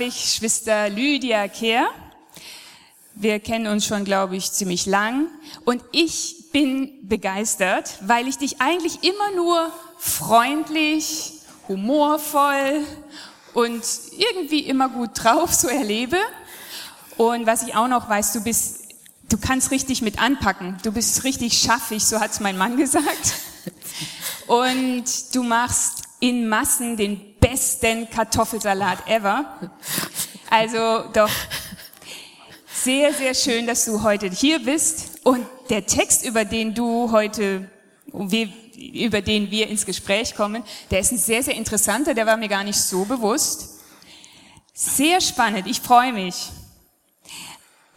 Habe ich Schwester Lydia Kehr. Wir kennen uns schon, glaube ich, ziemlich lang. Und ich bin begeistert, weil ich dich eigentlich immer nur freundlich, humorvoll und irgendwie immer gut drauf so erlebe. Und was ich auch noch weiß, du bist, du kannst richtig mit anpacken. Du bist richtig schaffig, so hat's mein Mann gesagt. Und du machst in Massen den besten Kartoffelsalat ever. Also doch sehr, sehr schön, dass du heute hier bist. Und der Text, über den du heute, über den wir ins Gespräch kommen, der ist ein sehr, sehr interessanter, der war mir gar nicht so bewusst. Sehr spannend, ich freue mich.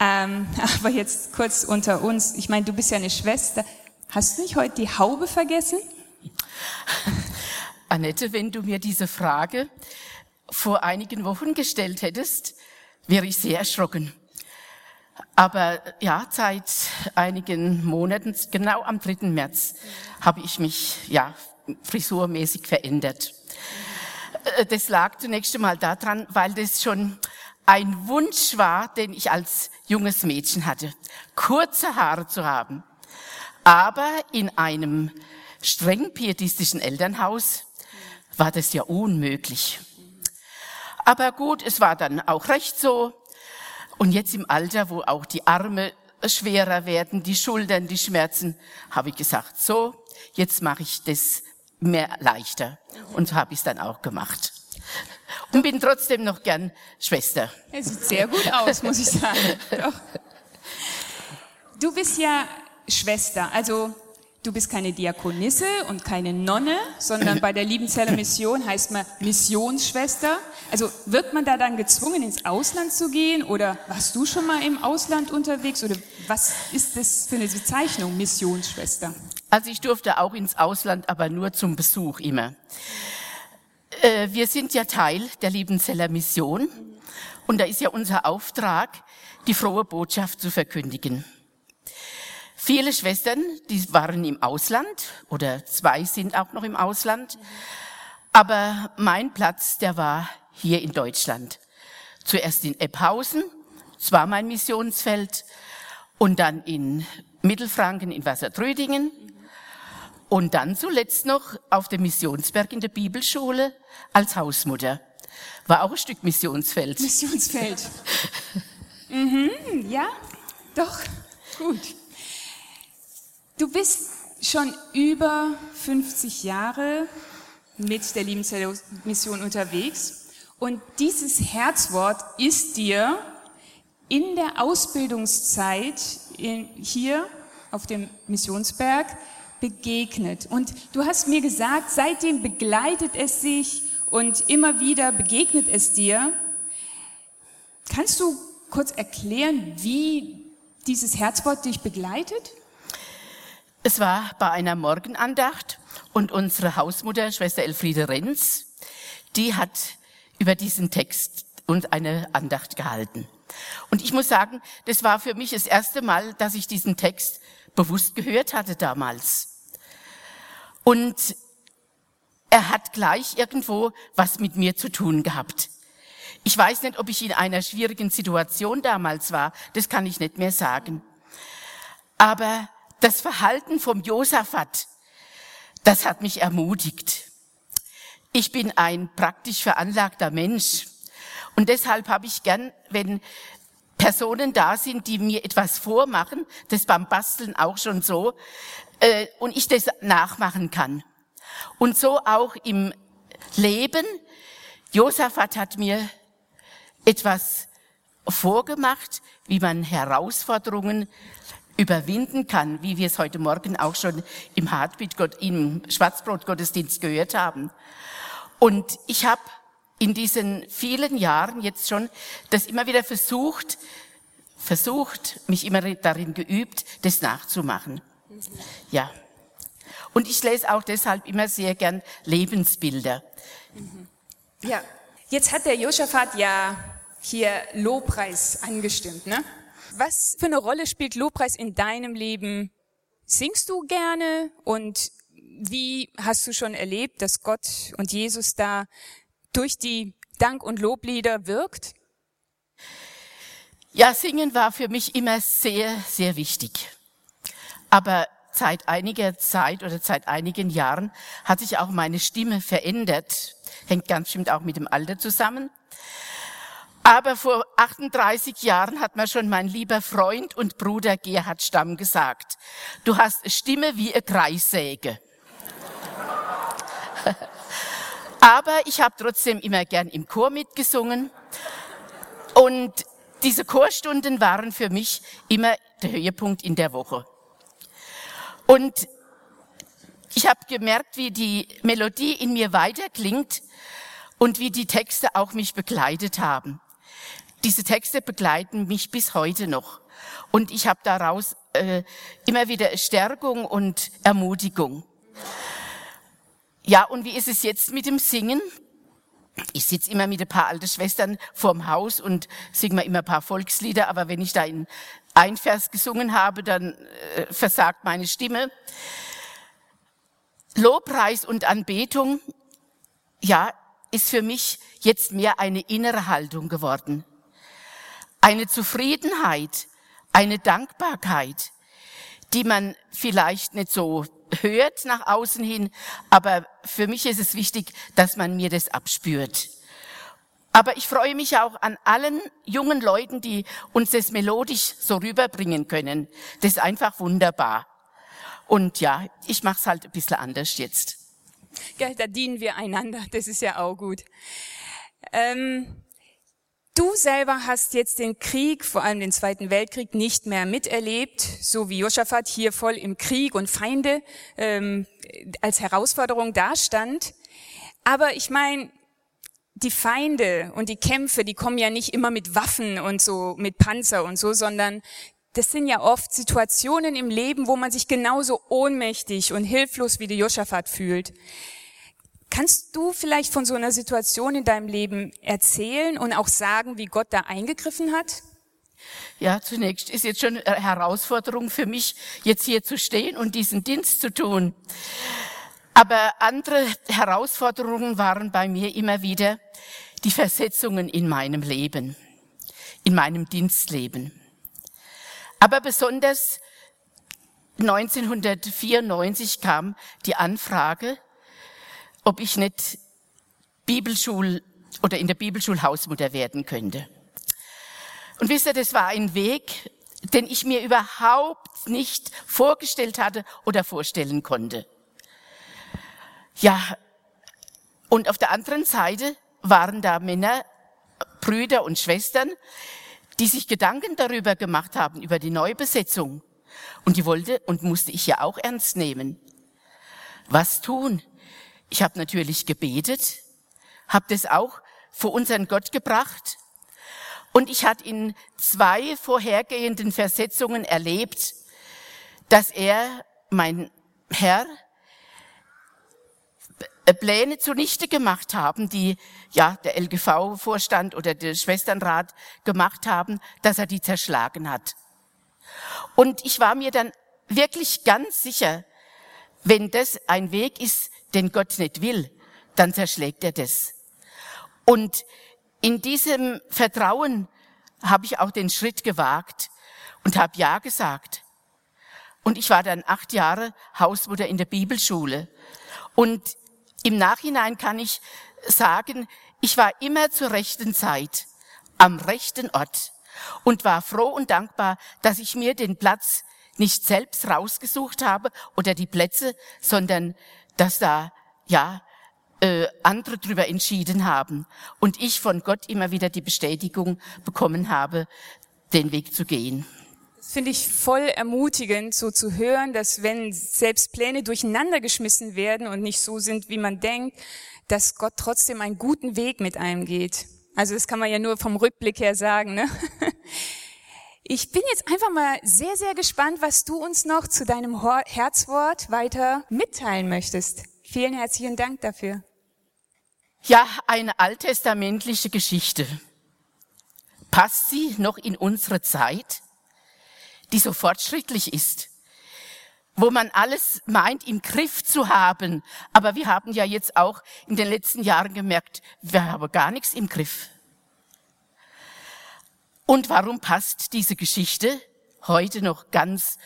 Ähm, aber jetzt kurz unter uns, ich meine, du bist ja eine Schwester. Hast du nicht heute die Haube vergessen? Annette, wenn du mir diese Frage vor einigen Wochen gestellt hättest, wäre ich sehr erschrocken. Aber ja, seit einigen Monaten, genau am 3. März, habe ich mich ja frisurmäßig verändert. Äh, das lag zunächst einmal daran, weil das schon ein Wunsch war, den ich als junges Mädchen hatte, kurze Haare zu haben. Aber in einem streng pietistischen Elternhaus war das ja unmöglich. Aber gut, es war dann auch recht so. Und jetzt im Alter, wo auch die Arme schwerer werden, die Schultern, die Schmerzen, habe ich gesagt, so, jetzt mache ich das mehr leichter. Und habe ich es dann auch gemacht. Und bin trotzdem noch gern Schwester. Er sieht sehr gut aus, muss ich sagen. Doch. Du bist ja Schwester, also du bist keine Diakonisse und keine Nonne, sondern bei der Liebenzeller Mission heißt man Missionsschwester. Also wird man da dann gezwungen, ins Ausland zu gehen oder warst du schon mal im Ausland unterwegs oder was ist das für eine Bezeichnung, Missionsschwester? Also ich durfte auch ins Ausland, aber nur zum Besuch immer. Äh, wir sind ja Teil der Liebenzeller Mission und da ist ja unser Auftrag, die frohe Botschaft zu verkündigen. Viele Schwestern, die waren im Ausland oder zwei sind auch noch im Ausland. Aber mein Platz, der war hier in Deutschland. Zuerst in Ebhausen, das war mein Missionsfeld, und dann in Mittelfranken in Wassertrödingen und dann zuletzt noch auf dem Missionsberg in der Bibelschule als Hausmutter. War auch ein Stück Missionsfeld. Missionsfeld. mhm, ja, doch, gut. Du bist schon über 50 Jahre mit der Liebenzeller Mission unterwegs und dieses Herzwort ist dir in der Ausbildungszeit hier auf dem Missionsberg begegnet. Und du hast mir gesagt, seitdem begleitet es sich und immer wieder begegnet es dir. Kannst du kurz erklären, wie dieses Herzwort dich begleitet? Es war bei einer Morgenandacht und unsere Hausmutter, Schwester Elfriede Renz, die hat über diesen Text uns eine Andacht gehalten. Und ich muss sagen, das war für mich das erste Mal, dass ich diesen Text bewusst gehört hatte damals. Und er hat gleich irgendwo was mit mir zu tun gehabt. Ich weiß nicht, ob ich in einer schwierigen Situation damals war, das kann ich nicht mehr sagen. Aber das Verhalten vom Josaphat, das hat mich ermutigt. Ich bin ein praktisch veranlagter Mensch und deshalb habe ich gern, wenn Personen da sind, die mir etwas vormachen, das beim Basteln auch schon so, äh, und ich das nachmachen kann. Und so auch im Leben. Josaphat hat mir etwas vorgemacht, wie man Herausforderungen überwinden kann, wie wir es heute Morgen auch schon im Heartbeat Gott, im Schwarzbrotgottesdienst gehört haben. Und ich habe in diesen vielen Jahren jetzt schon das immer wieder versucht, versucht, mich immer darin geübt, das nachzumachen. Ja. Und ich lese auch deshalb immer sehr gern Lebensbilder. Ja. Jetzt hat der Josaphat ja hier Lobpreis angestimmt, ne? Was für eine Rolle spielt Lobpreis in deinem Leben? Singst du gerne und wie hast du schon erlebt, dass Gott und Jesus da durch die Dank- und Loblieder wirkt? Ja, Singen war für mich immer sehr, sehr wichtig. Aber seit einiger Zeit oder seit einigen Jahren hat sich auch meine Stimme verändert. Hängt ganz bestimmt auch mit dem Alter zusammen. Aber vor 38 Jahren hat mir schon mein lieber Freund und Bruder Gerhard Stamm gesagt, du hast Stimme wie eine Kreissäge. Aber ich habe trotzdem immer gern im Chor mitgesungen. Und diese Chorstunden waren für mich immer der Höhepunkt in der Woche. Und ich habe gemerkt, wie die Melodie in mir weiterklingt und wie die Texte auch mich begleitet haben. Diese Texte begleiten mich bis heute noch. Und ich habe daraus äh, immer wieder Stärkung und Ermutigung. Ja, und wie ist es jetzt mit dem Singen? Ich sitze immer mit ein paar alte Schwestern vorm Haus und singe mir immer ein paar Volkslieder, aber wenn ich da in ein Vers gesungen habe, dann äh, versagt meine Stimme. Lobpreis und Anbetung, ja, ist für mich jetzt mehr eine innere Haltung geworden. Eine Zufriedenheit, eine Dankbarkeit, die man vielleicht nicht so hört nach außen hin, aber für mich ist es wichtig, dass man mir das abspürt. Aber ich freue mich auch an allen jungen Leuten, die uns das melodisch so rüberbringen können. Das ist einfach wunderbar. Und ja, ich mache es halt ein bisschen anders jetzt. Gell, da dienen wir einander, das ist ja auch gut. Ähm, du selber hast jetzt den Krieg, vor allem den Zweiten Weltkrieg, nicht mehr miterlebt, so wie Josaphat hier voll im Krieg und Feinde ähm, als Herausforderung dastand. Aber ich meine, die Feinde und die Kämpfe, die kommen ja nicht immer mit Waffen und so, mit Panzer und so, sondern das sind ja oft Situationen im Leben, wo man sich genauso ohnmächtig und hilflos wie die Josaphat fühlt. Kannst du vielleicht von so einer Situation in deinem Leben erzählen und auch sagen, wie Gott da eingegriffen hat? Ja, zunächst ist jetzt schon eine Herausforderung für mich, jetzt hier zu stehen und diesen Dienst zu tun. Aber andere Herausforderungen waren bei mir immer wieder die Versetzungen in meinem Leben, in meinem Dienstleben. Aber besonders 1994 kam die Anfrage, ob ich nicht Bibelschul oder in der Bibelschule Hausmutter werden könnte. Und wisst ihr, das war ein Weg, den ich mir überhaupt nicht vorgestellt hatte oder vorstellen konnte. Ja, und auf der anderen Seite waren da Männer, Brüder und Schwestern, die sich Gedanken darüber gemacht haben, über die Neubesetzung. Und die wollte und musste ich ja auch ernst nehmen. Was tun? Ich habe natürlich gebetet, habe das auch vor unseren Gott gebracht. Und ich hatte in zwei vorhergehenden Versetzungen erlebt, dass er, mein Herr, äh, Pläne zunichte gemacht haben, die ja der LGV-Vorstand oder der Schwesternrat gemacht haben, dass er die zerschlagen hat. Und ich war mir dann wirklich ganz sicher, wenn das ein Weg ist, den Gott nicht will, dann zerschlägt er das. Und in diesem Vertrauen habe ich auch den Schritt gewagt und habe Ja gesagt. Und ich war dann acht Jahre Hausmutter in der Bibelschule. Und im Nachhinein kann ich sagen, ich war immer zur rechten Zeit am rechten Ort und war froh und dankbar, dass ich mir den Platz nicht selbst rausgesucht habe oder die Plätze, sondern dass da ja äh, andere drüber entschieden haben und ich von Gott immer wieder die Bestätigung bekommen habe, den Weg zu gehen. finde ich voll ermutigend, so zu hören, dass wenn selbst Pläne durcheinander geschmissen werden und nicht so sind, wie man denkt, dass Gott trotzdem einen guten Weg mit einem geht. Also das kann man ja nur vom Rückblick her sagen. Ne? Ich bin jetzt einfach mal sehr, sehr gespannt, was du uns noch zu deinem Herzwort weiter mitteilen möchtest. Vielen herzlichen Dank dafür. Ja, eine alttestamentliche Geschichte. Passt sie noch in unsere Zeit, die so fortschrittlich ist, wo man alles meint im Griff zu haben. Aber wir haben ja jetzt auch in den letzten Jahren gemerkt, wir haben gar nichts im Griff. Und warum passt diese Geschichte heute noch ganz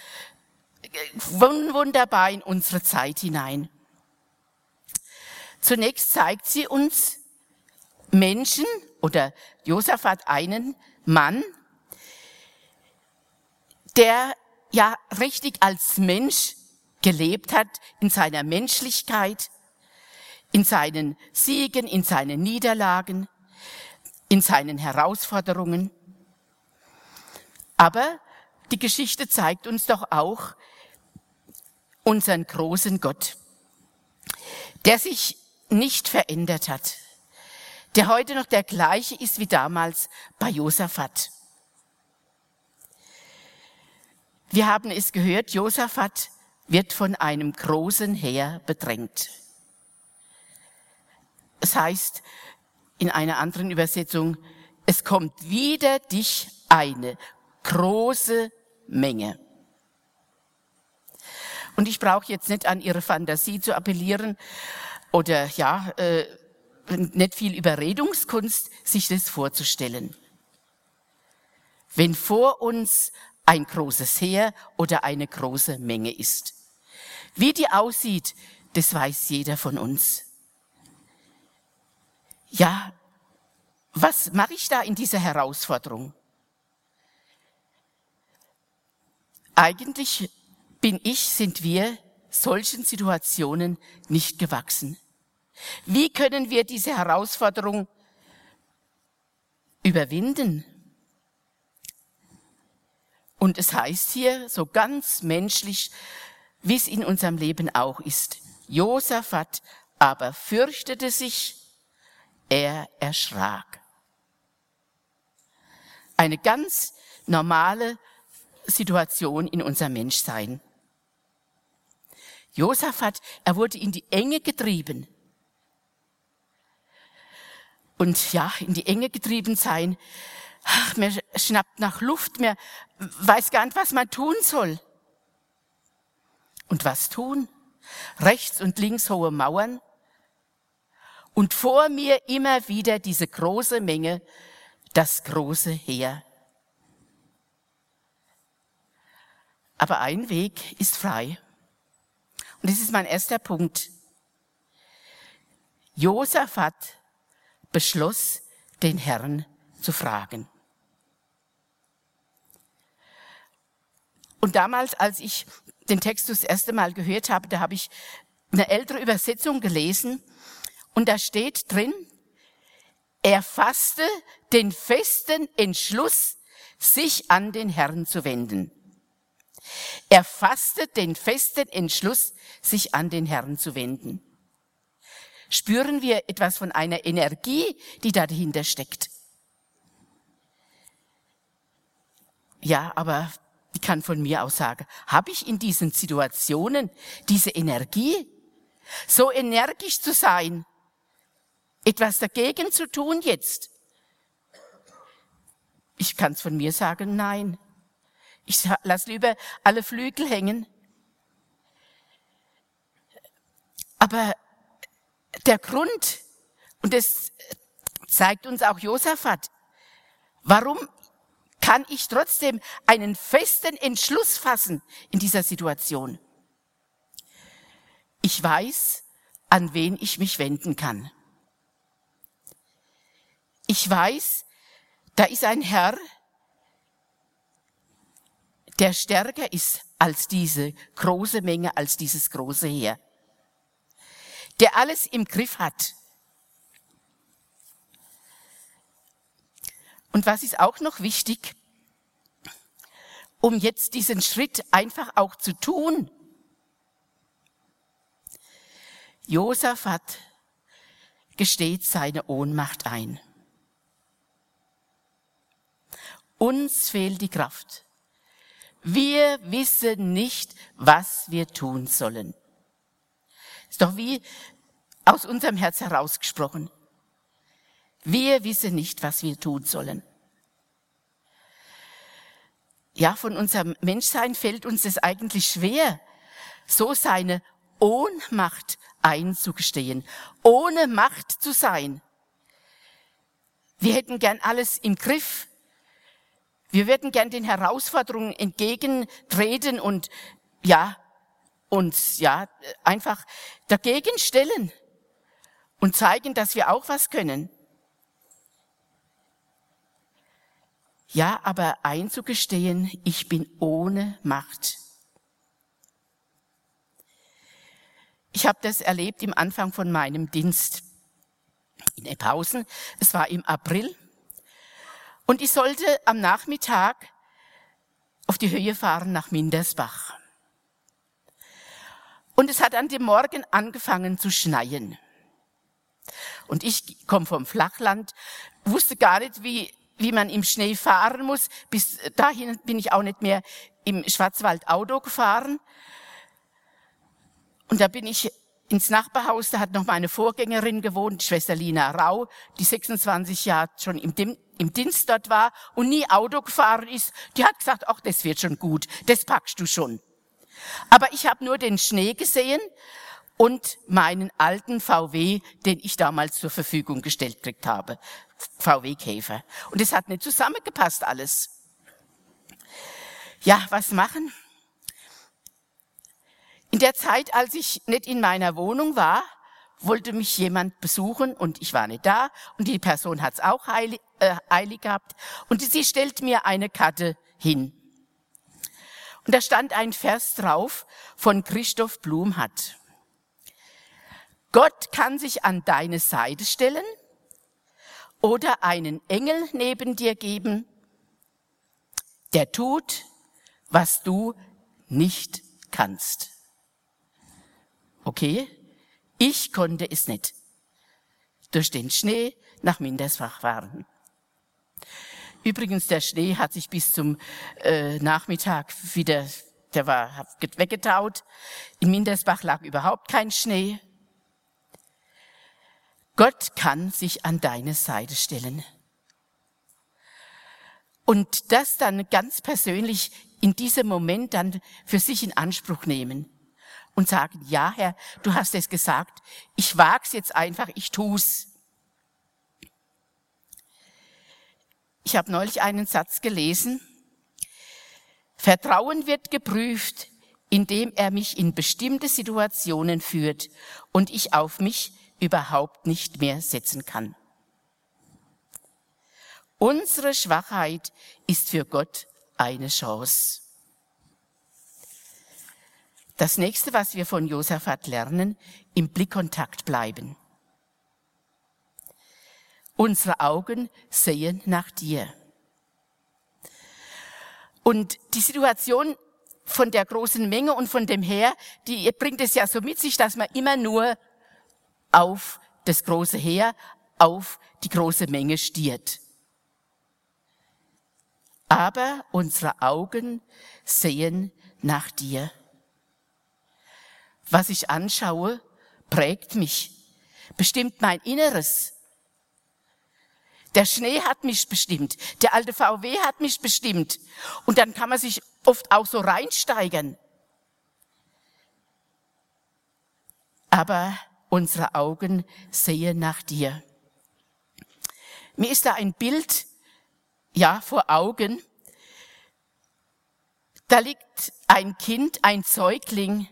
äh, wunderbar in unsere Zeit hinein? Zunächst zeigt sie uns Menschen oder Josaphat einen Mann, der ja richtig als Mensch gelebt hat in seiner Menschlichkeit, in seinen Siegen, in seinen Niederlagen, in seinen Herausforderungen. Aber die Geschichte zeigt uns doch auch unseren großen Gott, der sich nicht verändert hat, der heute noch der gleiche ist wie damals bei Josaphat. Wir haben es gehört, Josaphat wird von einem großen Heer bedrängt. Es heißt in einer anderen Übersetzung, es kommt wieder dich eine große Menge. Und ich brauche jetzt nicht an Ihre Fantasie zu appellieren oder ja, äh, nicht viel Überredungskunst, sich das vorzustellen. Wenn vor uns ein großes Heer oder eine große Menge ist. Wie die aussieht, das weiß jeder von uns. Ja, was mache ich da in dieser Herausforderung? Eigentlich bin ich, sind wir solchen Situationen nicht gewachsen. Wie können wir diese Herausforderung überwinden? Und es heißt hier so ganz menschlich, wie es in unserem Leben auch ist. Josaphat aber fürchtete sich, er erschrak. Eine ganz normale Situation in unserem Menschsein. Josaphat, er wurde in die Enge getrieben. Und ja, in die Enge getrieben sein, ach, mir schnappt nach Luft, mir weiß gar nicht, was man tun soll. Und was tun? Rechts und links hohe Mauern und vor mir immer wieder diese große Menge, das große Heer. Aber ein Weg ist frei. Und das ist mein erster Punkt. Josaphat beschloss, den Herrn zu fragen. Und damals, als ich den Text das erste Mal gehört habe, da habe ich eine ältere Übersetzung gelesen und da steht drin, er fasste den festen Entschluss, sich an den Herrn zu wenden. Er fasste den festen Entschluss, sich an den Herrn zu wenden. Spüren wir etwas von einer Energie, die da dahinter steckt? Ja, aber ich kann von mir aus sagen, habe ich in diesen Situationen diese Energie, so energisch zu sein, etwas dagegen zu tun jetzt? Ich kann es von mir sagen, nein. Ich lasse lieber alle Flügel hängen. Aber der Grund, und das zeigt uns auch Josaphat, warum kann ich trotzdem einen festen Entschluss fassen in dieser Situation? Ich weiß, an wen ich mich wenden kann. Ich weiß, da ist ein Herr, der stärker ist als diese große Menge, als dieses große Heer, der alles im Griff hat. Und was ist auch noch wichtig? um jetzt diesen Schritt einfach auch zu tun. Josaphat gesteht seine Ohnmacht ein. Uns fehlt die Kraft. Wir wissen nicht, was wir tun sollen. Ist doch wie aus unserem Herz herausgesprochen. Wir wissen nicht, was wir tun sollen. Ja, von unserem Menschsein fällt uns es eigentlich schwer, so seine Ohnmacht einzugestehen, ohne Macht zu sein. Wir hätten gern alles im Griff. Wir würden gern den Herausforderungen entgegentreten und ja, uns ja einfach dagegen stellen und zeigen, dass wir auch was können. Ja, aber einzugestehen, ich bin ohne Macht. Ich habe das erlebt im Anfang von meinem Dienst in Ephausen. Es war im April. Und ich sollte am Nachmittag auf die Höhe fahren nach Mindersbach. Und es hat an dem Morgen angefangen zu schneien. Und ich komme vom Flachland, wusste gar nicht, wie, wie man im Schnee fahren muss. Bis dahin bin ich auch nicht mehr im Schwarzwald Auto gefahren. Und da bin ich ins Nachbarhaus, da hat noch meine Vorgängerin gewohnt, Schwester Lina Rau, die 26 Jahre schon im, im Dienst dort war und nie Auto gefahren ist. Die hat gesagt, ach, das wird schon gut, das packst du schon. Aber ich habe nur den Schnee gesehen und meinen alten VW, den ich damals zur Verfügung gestellt gekriegt habe. VW Käfer. Und es hat nicht zusammengepasst alles. Ja, was machen? In der Zeit, als ich nicht in meiner Wohnung war, wollte mich jemand besuchen und ich war nicht da und die Person hat es auch eilig, äh, eilig gehabt und sie stellt mir eine Karte hin. Und da stand ein Vers drauf von Christoph Blumhardt. Gott kann sich an deine Seite stellen oder einen Engel neben dir geben, der tut, was du nicht kannst. Okay, ich konnte es nicht. Durch den Schnee nach Mindersbach fahren. Übrigens, der Schnee hat sich bis zum äh, Nachmittag wieder, der war weggetaut. In Mindersbach lag überhaupt kein Schnee. Gott kann sich an deine Seite stellen. Und das dann ganz persönlich in diesem Moment dann für sich in Anspruch nehmen und sagen, ja Herr, du hast es gesagt, ich wag's jetzt einfach, ich tu's. Ich habe neulich einen Satz gelesen. Vertrauen wird geprüft, indem er mich in bestimmte Situationen führt und ich auf mich überhaupt nicht mehr setzen kann. Unsere Schwachheit ist für Gott eine Chance. Das nächste, was wir von Josaphat lernen, im Blickkontakt bleiben. Unsere Augen sehen nach dir. Und die Situation von der großen Menge und von dem Heer, die bringt es ja so mit sich, dass man immer nur auf das große Heer, auf die große Menge stiert. Aber unsere Augen sehen nach dir. Was ich anschaue, prägt mich, bestimmt mein Inneres. Der Schnee hat mich bestimmt, der alte VW hat mich bestimmt. Und dann kann man sich oft auch so reinsteigern. Aber unsere Augen sehen nach dir. Mir ist da ein Bild, ja, vor Augen. Da liegt ein Kind, ein Säugling,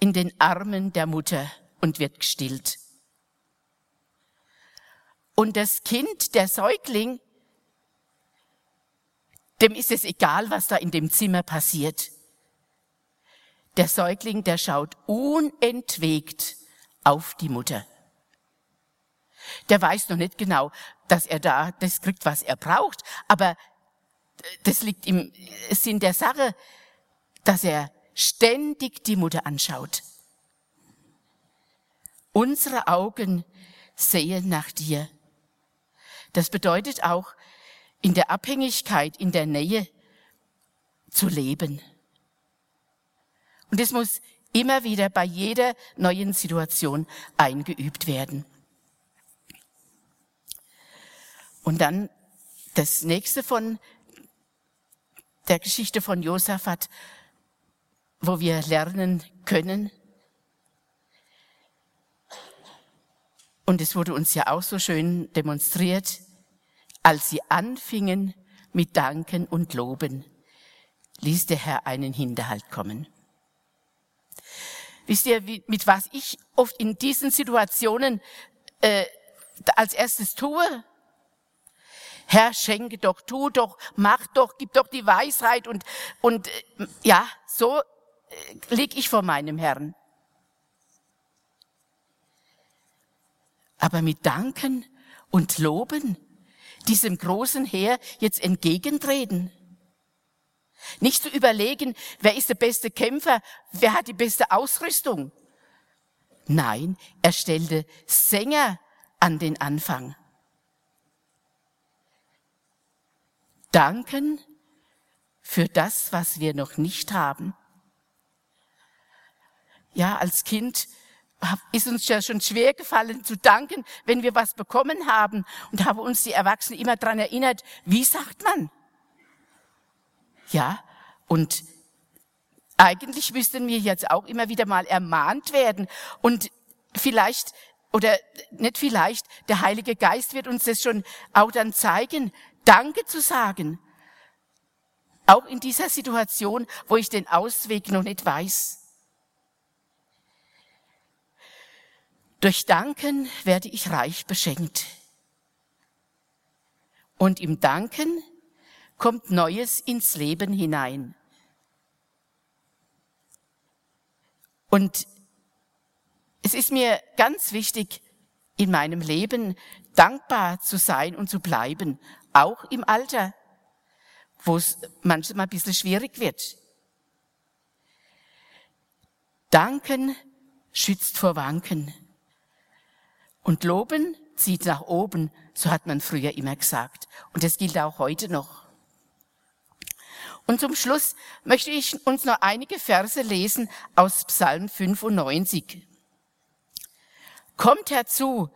in den Armen der Mutter und wird gestillt. Und das Kind, der Säugling, dem ist es egal, was da in dem Zimmer passiert. Der Säugling, der schaut unentwegt auf die Mutter. Der weiß noch nicht genau, dass er da das kriegt, was er braucht, aber das liegt im Sinn der Sache, dass er ständig die Mutter anschaut. Unsere Augen sehen nach dir. Das bedeutet auch, in der Abhängigkeit, in der Nähe zu leben. Und es muss immer wieder bei jeder neuen Situation eingeübt werden. Und dann das nächste von der Geschichte von Josaphat, wo wir lernen können. Und es wurde uns ja auch so schön demonstriert, als sie anfingen mit Danken und Loben, ließ der Herr einen Hinterhalt kommen. Wisst ihr, wie, mit was ich oft in diesen Situationen äh, als erstes tue? Herr, schenke doch, tu doch, mach doch, gib doch die Weisheit und, und äh, ja, so lieg ich vor meinem Herrn. Aber mit Danken und Loben diesem großen Heer jetzt entgegentreten. Nicht zu überlegen, wer ist der beste Kämpfer, wer hat die beste Ausrüstung. Nein, er stellte Sänger an den Anfang. danken für das, was wir noch nicht haben. Ja, als Kind ist uns ja schon schwer gefallen zu danken, wenn wir was bekommen haben und haben uns die Erwachsenen immer dran erinnert, wie sagt man? Ja, und eigentlich müssten wir jetzt auch immer wieder mal ermahnt werden und vielleicht oder nicht vielleicht, der Heilige Geist wird uns das schon auch dann zeigen, Danke zu sagen. Auch in dieser Situation, wo ich den Ausweg noch nicht weiß. Durch Danken werde ich reich beschenkt. Und im Danken kommt Neues ins Leben hinein. Und es ist mir ganz wichtig, in meinem Leben dankbar zu sein und zu bleiben, auch im Alter, wo es manchmal ein bisschen schwierig wird. Danken schützt vor Wanken. Und Loben zieht nach oben, so hat man früher immer gesagt. Und das gilt auch heute noch. Und zum Schluss möchte ich uns noch einige Verse lesen aus Psalm 95. Kommt herzu,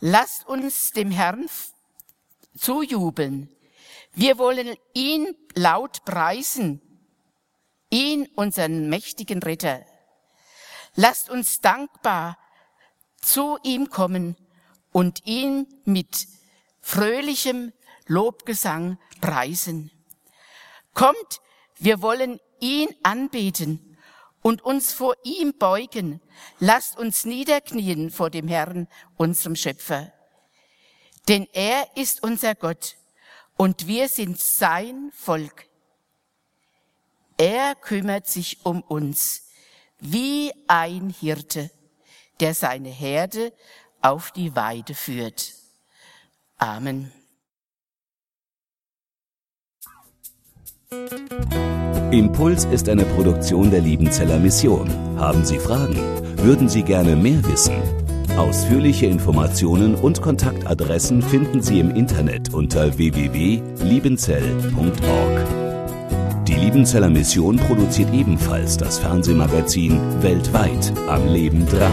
lasst uns dem Herrn zujubeln. Wir wollen ihn laut preisen, ihn, unseren mächtigen Ritter. Lasst uns dankbar zu ihm kommen und ihn mit fröhlichem Lobgesang preisen. Kommt, wir wollen ihn anbeten und uns vor ihm beugen. Lasst uns niederknien vor dem Herrn, unserem Schöpfer. Denn er ist unser Gott und wir sind sein Volk. Er kümmert sich um uns wie ein Hirte, der seine Herde auf die Weide führt. Amen. Impuls ist eine Produktion der Liebenzeller Mission. Haben Sie Fragen? Würden Sie gerne mehr wissen? Ausführliche Informationen und Kontaktadressen finden Sie im Internet unter www.liebenzell.org. Die Liebenzeller Mission produziert ebenfalls das Fernsehmagazin Weltweit am Leben dran.